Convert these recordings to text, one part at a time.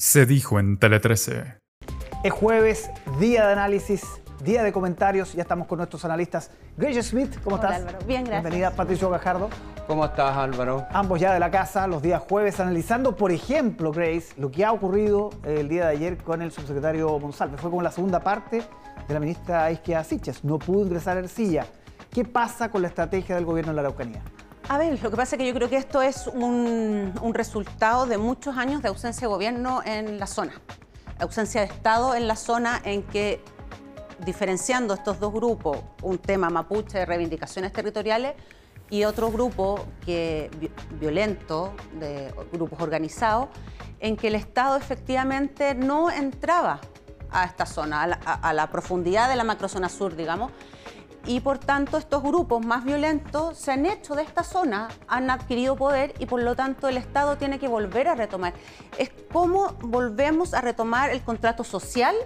Se dijo en Tele 13. Es jueves, día de análisis, día de comentarios. Ya estamos con nuestros analistas. Grace Smith, ¿cómo Hola, estás? Álvaro. Bien, gracias. Bienvenida, Patricio Gajardo. ¿Cómo estás, Álvaro? Ambos ya de la casa, los días jueves, analizando, por ejemplo, Grace, lo que ha ocurrido el día de ayer con el subsecretario Monsalve. Fue como la segunda parte de la ministra Isquia Siches. No pudo ingresar a Ercilla. ¿Qué pasa con la estrategia del gobierno en la Araucanía? A ver, lo que pasa es que yo creo que esto es un, resultado de muchos años de ausencia de gobierno en la zona. Ausencia de Estado en la zona en que, diferenciando estos dos grupos, un tema mapuche de reivindicaciones territoriales y otro grupo que, vi- violento, de grupos organizados, en que el Estado efectivamente no entraba a esta zona, a la, a la profundidad de la macrozona sur, digamos, y por tanto estos grupos más violentos se han hecho de esta zona, han adquirido poder y por lo tanto el Estado tiene que volver a retomar. Es cómo volvemos a retomar el contrato social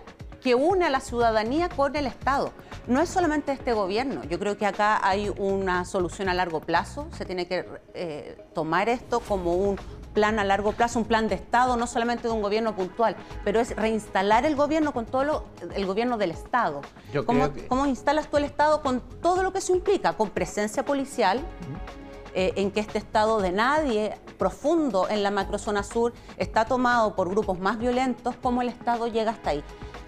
que une a la ciudadanía con el Estado. No es solamente este gobierno, yo creo que acá hay una solución a largo plazo, se tiene que eh, tomar esto como un plan a largo plazo, un plan de Estado, no solamente de un gobierno puntual, pero es reinstalar el gobierno con todo lo, el gobierno del Estado. Yo ¿Cómo, que- cómo instalas tú el Estado con todo lo que eso implica? Con presencia policial, eh, en que este Estado de nadie profundo en la macrozona sur está tomado por grupos más violentos, ¿cómo el Estado llega hasta ahí?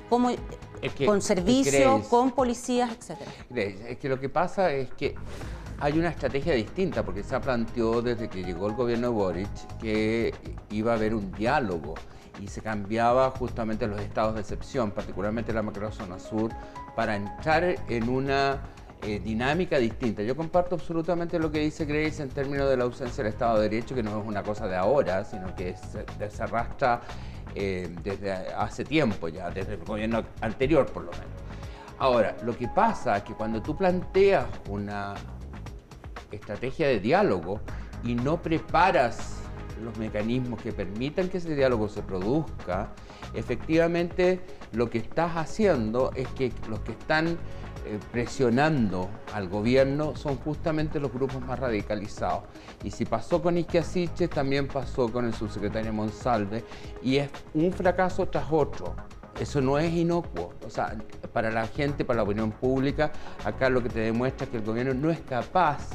¿Cómo, Es que- con es servicio, Grace. con policías, etcétera. Es que lo que pasa es que hay una estrategia distinta, porque se planteó desde que llegó el gobierno de Boric que iba a haber un diálogo y se cambiaba justamente los estados de excepción, particularmente la macrozona sur, para entrar en una eh, dinámica distinta. Yo comparto absolutamente lo que dice Grace en términos de la ausencia del Estado de Derecho, que no es una cosa de ahora, sino que se, se arrastra eh, desde hace tiempo ya, desde el gobierno anterior por lo menos. Ahora, lo que pasa es que cuando tú planteas una estrategia de diálogo y no preparas los mecanismos que permitan que ese diálogo se produzca, efectivamente lo que estás haciendo es que los que están eh, presionando al gobierno son justamente los grupos más radicalizados. Y si pasó con Isquiasiche, también pasó con el subsecretario Monsalve, y es un fracaso tras otro. Eso no es inocuo. O sea, para la gente, para la opinión pública, acá lo que te demuestra es que el gobierno no es capaz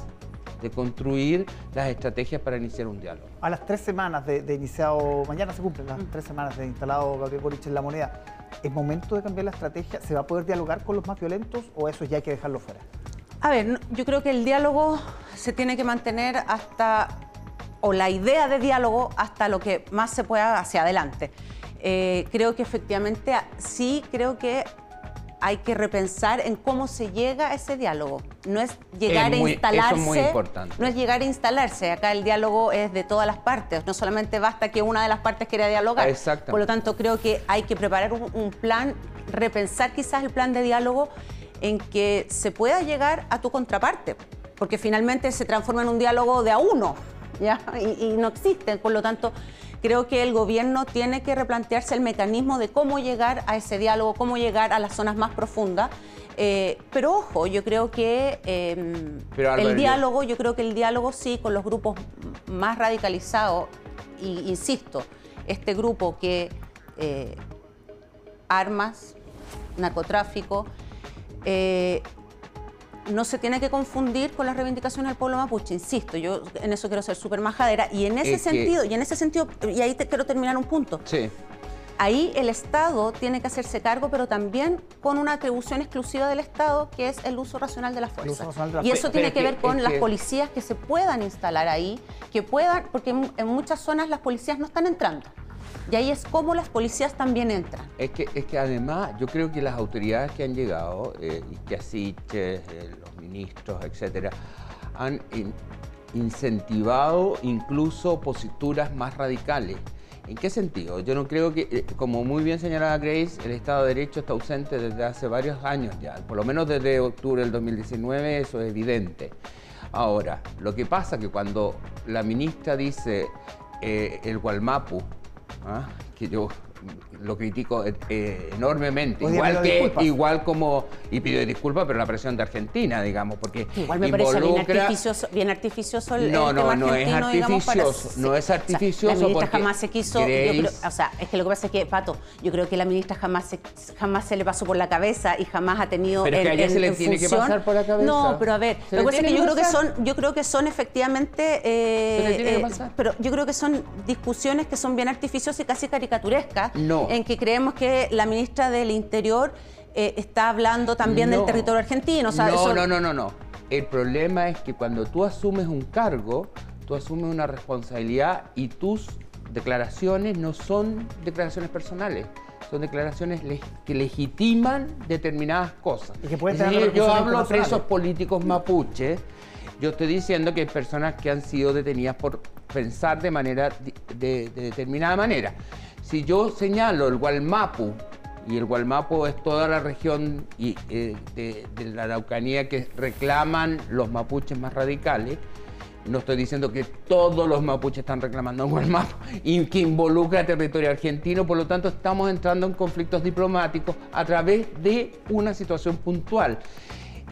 de construir las estrategias para iniciar un diálogo. A las tres semanas de, de iniciado, mañana se cumplen las tres semanas de instalado Gabriel Boric en la moneda, ¿es momento de cambiar la estrategia? ¿Se va a poder dialogar con los más violentos o eso ya hay que dejarlo fuera? A ver, yo creo que el diálogo se tiene que mantener hasta, o la idea de diálogo hasta lo que más se pueda hacia adelante. Eh, creo que efectivamente sí, creo que hay que repensar en cómo se llega a ese diálogo. No es llegar Es muy- a instalarse. eso es muy importante. No es llegar a instalarse. Acá el diálogo es de todas las partes. No solamente basta que una de las partes quiera dialogar. Exactamente. Por lo tanto, creo que hay que preparar un, un plan, repensar quizás el plan de diálogo en que se pueda llegar a tu contraparte, porque finalmente se transforma en un diálogo de a uno, ¿ya? Y, y no existe. Por lo tanto, creo que el gobierno tiene que replantearse el mecanismo de cómo llegar a ese diálogo, cómo llegar a las zonas más profundas. Eh, pero ojo, yo creo que eh, Pero, Álvaro, el diálogo, yo creo que el diálogo sí con los grupos más radicalizados, y insisto, este grupo que eh, armas, narcotráfico, eh, no se tiene que confundir con las reivindicaciones del pueblo mapuche, insisto, yo en eso quiero ser súper majadera, y en ese Es que- sentido, y en ese sentido, y ahí te quiero terminar un punto. Sí. Ahí el Estado tiene que hacerse cargo, pero también con una atribución exclusiva del Estado, que es el uso racional de la fuerza. de la y eso tiene que ver con es las que- policías que se puedan instalar ahí, que puedan, porque en muchas zonas las policías no están entrando. Y ahí es como las policías también entran. Es que, es que además yo creo que las autoridades que han llegado, eh, eh, los ministros, etcétera, han in- incentivado incluso posturas más radicales. ¿En qué sentido? Yo no creo que, eh, como muy bien señalaba Grace, el Estado de Derecho está ausente desde hace varios años ya, por lo menos desde octubre del 2019, eso es evidente. Ahora, lo que pasa que cuando la ministra dice eh, el Gualmapu, ¿ah? que yo lo critico eh, enormemente. Igual que, igual como, y pido disculpas, pero la presión de Argentina, digamos, porque Igual me parece bien involucra- artificioso, bien artificioso el, No, el no, tema no es argentino, digamos, para- artificioso, no es O sea, artificioso la ministra jamás se quiso, yo Grace- creo- o sea, es que lo que pasa es que, Pato, yo creo que la ministra jamás se, jamás se le pasó por la cabeza y jamás ha tenido Pero es que a ella se le tiene que pasar por la cabeza. No, pero a ver, lo que pasa es que yo creo que son, yo creo que son efectivamente, eh, Se le tiene que eh, pasar. pero yo creo que son discusiones que son bien artificiosas y casi caricaturescas, No. en que creemos que la ministra del Interior eh, está hablando también del territorio argentino. O sea, no, eso- no, no, no, no. El problema es que cuando tú asumes un cargo, tú asumes una responsabilidad y tus declaraciones no son declaraciones personales, son declaraciones leg- que legitiman determinadas cosas. Y que pueden Es tener decir, yo hablo a presos políticos mapuches, yo estoy diciendo que hay personas que han sido detenidas por pensar de manera de, de determinada manera. Si yo señalo el Gualmapu, y el Gualmapu es toda la región y, eh, de, la Araucanía que reclaman los mapuches más radicales, no estoy diciendo que todos los mapuches están reclamando el Gualmapu y que involucra territorio argentino, por lo tanto estamos entrando en conflictos diplomáticos a través de una situación puntual.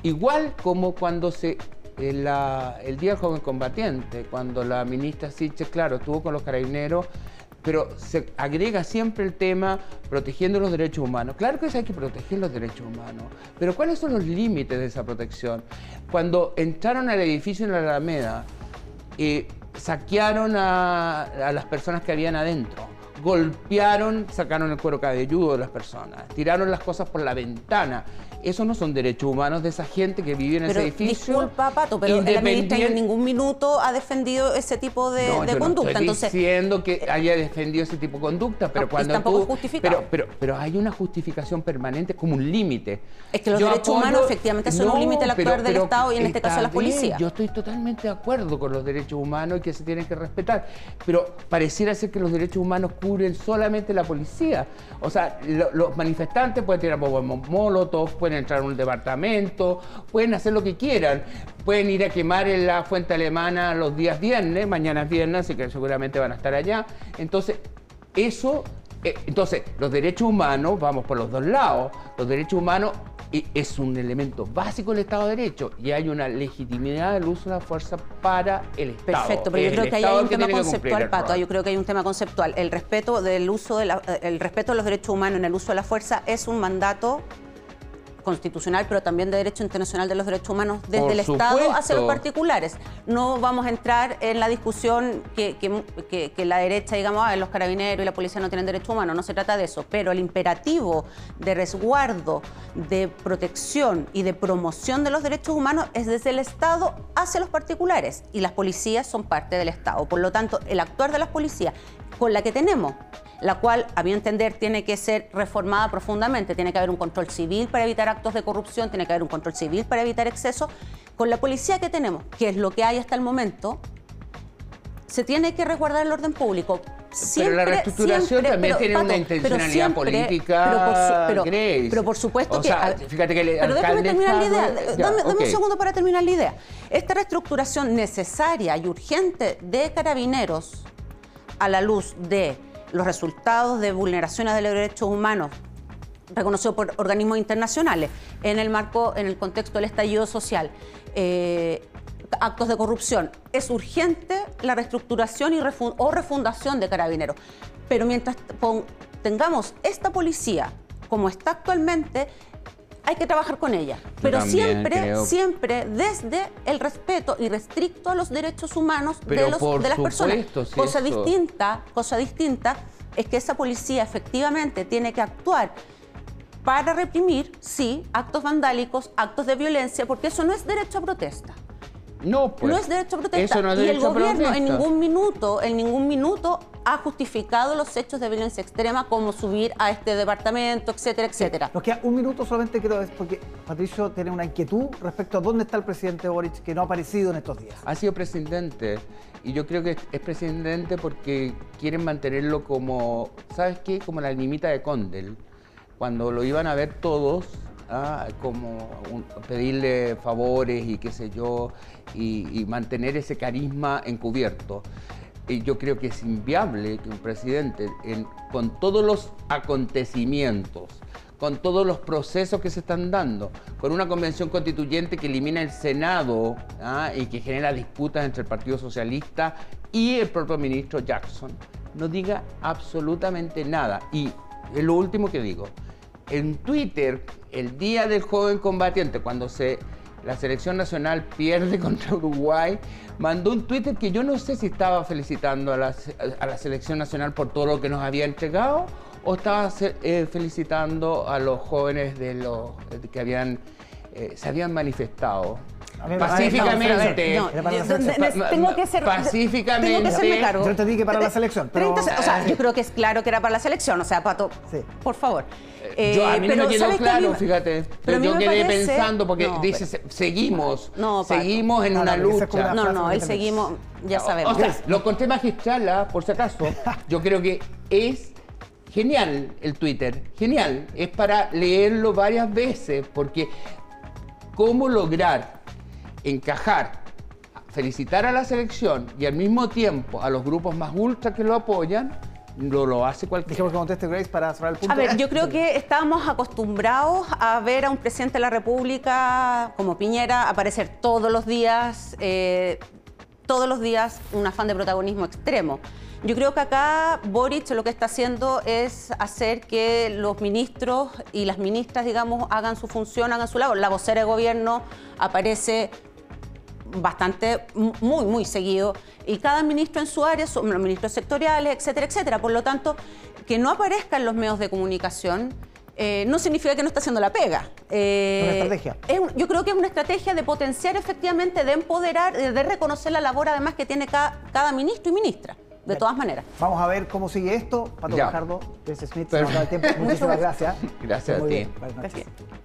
Igual como cuando se eh, el Día del Joven Combatiente, cuando la ministra Siches, claro, estuvo con los carabineros, pero se agrega siempre el tema protegiendo los derechos humanos. Claro que hay que proteger los derechos humanos, pero ¿cuáles son los límites de esa protección? Cuando entraron al edificio en la Alameda, eh, saquearon a las personas que habían adentro, golpearon, sacaron el cuero cabelludo de las personas, tiraron las cosas por la ventana. Esos no son derechos humanos de esa gente que vive en Pero ese edificio. disculpa, Pato, pero la ministra en ningún minuto ha defendido ese tipo de, no, de yo conducta. No estoy Entonces, diciendo que haya defendido ese tipo de conducta, pero No, cuando tampoco tú- es. Pero, pero, pero hay una justificación permanente como un límite. Es que los Yo derechos humanos efectivamente son un límite al actuar del Estado y en este caso de la policía. bien, Yo estoy totalmente de acuerdo con los derechos humanos y que se tienen que respetar, pero pareciera ser que los derechos humanos cubren solamente la policía. O sea, lo- los manifestantes pueden tirar bombas molotov, pueden entrar a un departamento, pueden hacer lo que quieran, pueden ir a quemar en la fuente alemana los días viernes, mañana es viernes, así que seguramente van a estar allá. Entonces, eso, eh, entonces, los derechos humanos, vamos por los dos lados, los derechos humanos es un elemento básico del Estado de Derecho y hay una legitimidad del uso de la fuerza para el Estado. Perfecto, pero yo creo que ahí hay un tema conceptual, Pato. Yo creo que hay un tema conceptual. El respeto del uso de la, el respeto de los derechos humanos en el uso de la fuerza es un mandato constitucional, pero también de derecho internacional de los derechos humanos desde Por el Estado supuesto. hacia los particulares. No vamos a entrar en la discusión que, que- que- que la derecha, digamos, ah, los carabineros y la policía no tienen derechos humanos, no se trata de eso, pero el imperativo de resguardo, de protección y de promoción de los derechos humanos es desde el Estado hacia los particulares y las policías son parte del Estado. Por lo tanto, el actuar de las policías con la que tenemos la cual, a mi entender, tiene que ser reformada profundamente. Tiene que haber un control civil para evitar actos de corrupción, tiene que haber un control civil para evitar excesos. Con la policía que tenemos, que es lo que hay hasta el momento, se tiene que resguardar el orden público. Pero la reestructuración también tiene una pero intencionalidad siempre- política, Pero por, su- pero- pero por supuesto O que. sea, fíjate que el pero déjame terminar la idea. Dame, un segundo para terminar la idea. Esta reestructuración necesaria y urgente de carabineros a la luz de los resultados de vulneraciones de los derechos humanos reconocido por organismos internacionales en el marco, en el contexto del estallido social, eh, actos de corrupción. Es urgente la reestructuración y o refundación de carabineros. Pero mientras tengamos esta policía como está actualmente, hay que trabajar con ella. Pero siempre, creo. siempre desde el respeto y restricto a los derechos humanos Pero de, los- por de las personas. si cosa eso- distinta, cosa distinta es que esa policía efectivamente tiene que actuar para reprimir, sí, actos vandálicos, actos de violencia, porque eso no es derecho a protesta. No, pues. no es derecho a protesta. Eso no es y el derecho a gobierno en ningún minuto, en ningún minuto ha justificado los hechos de violencia extrema como subir a este departamento, etcétera, etcétera. Nos queda un minuto solamente, creo, es porque Patricio tiene una inquietud respecto a dónde está el presidente Boric, que no ha aparecido en estos días. Ha sido presidente y yo creo que es presidente porque quieren mantenerlo como, ¿sabes qué? Como la nimita de Condel. Cuando lo iban a ver todos, ah, como un- pedirle favores y qué sé yo, y, y mantener ese carisma encubierto. eh, yo creo que es inviable que un presidente, en- con todos los acontecimientos, con todos los procesos que se están dando, con una convención constituyente que elimina el Senado ¿ah? y que genera disputas entre el Partido Socialista y el propio ministro Jackson, no diga absolutamente nada. Y es lo último que digo. En Twitter, el día del joven combatiente, cuando la selección nacional pierde contra Uruguay, mandó un Twitter que yo no sé si estaba felicitando a la, selección nacional por todo lo que nos había entregado o estaba eh, felicitando a los jóvenes que habían eh, se habían manifestado Pacíficamente. No, tengo que ser Pacíficamente. tengo que cargo. Yo entendí que para la selección, pero- 30 se- o sea, yo creo que es claro que era para la selección, o sea, Pato, Sí. por favor. Yo, a mí no pero me quedó claro, fíjate. pero yo quedé parece- pensando porque No, dice, pero- se- seguimos, No, Pato. seguimos en No, no, una lucha. una- No, no, él seguimos, ya sabemos. O sea, lo encontré magistral, ¿ah? por si acaso. Yo creo que es genial el Twitter, genial. Es para leerlo varias veces, porque cómo lograr encajar, felicitar a la selección y al mismo tiempo a los grupos más ultra que lo apoyan, lo, lo hace cualquiera. Dijimos que conteste Grace para cerrar el punto. A ver, yo creo que estábamos acostumbrados a ver a un presidente de la República como Piñera aparecer todos los días, eh, todos los días un afán de protagonismo extremo. Yo creo que acá Boric lo que está haciendo es hacer que los ministros y las ministras, digamos, hagan su función, hagan su labor. La vocera de gobierno aparece bastante, muy, muy seguido. Y cada ministro en su área, son los ministros sectoriales, etcétera, etcétera. Por lo tanto, que no aparezca en los medios de comunicación eh, no significa que no está haciendo la pega. Eh, Una estrategia. es un- yo creo que es una estrategia de potenciar efectivamente, de empoderar, de, de reconocer la labor además que tiene cada, cada ministro y ministra, de todas maneras. Vamos a ver cómo sigue esto. Pato Grace Smith, se nos acaba el tiempo. Muchísimas gracias. Gracias a Muy ti. bien. Buenas noches. Gracias.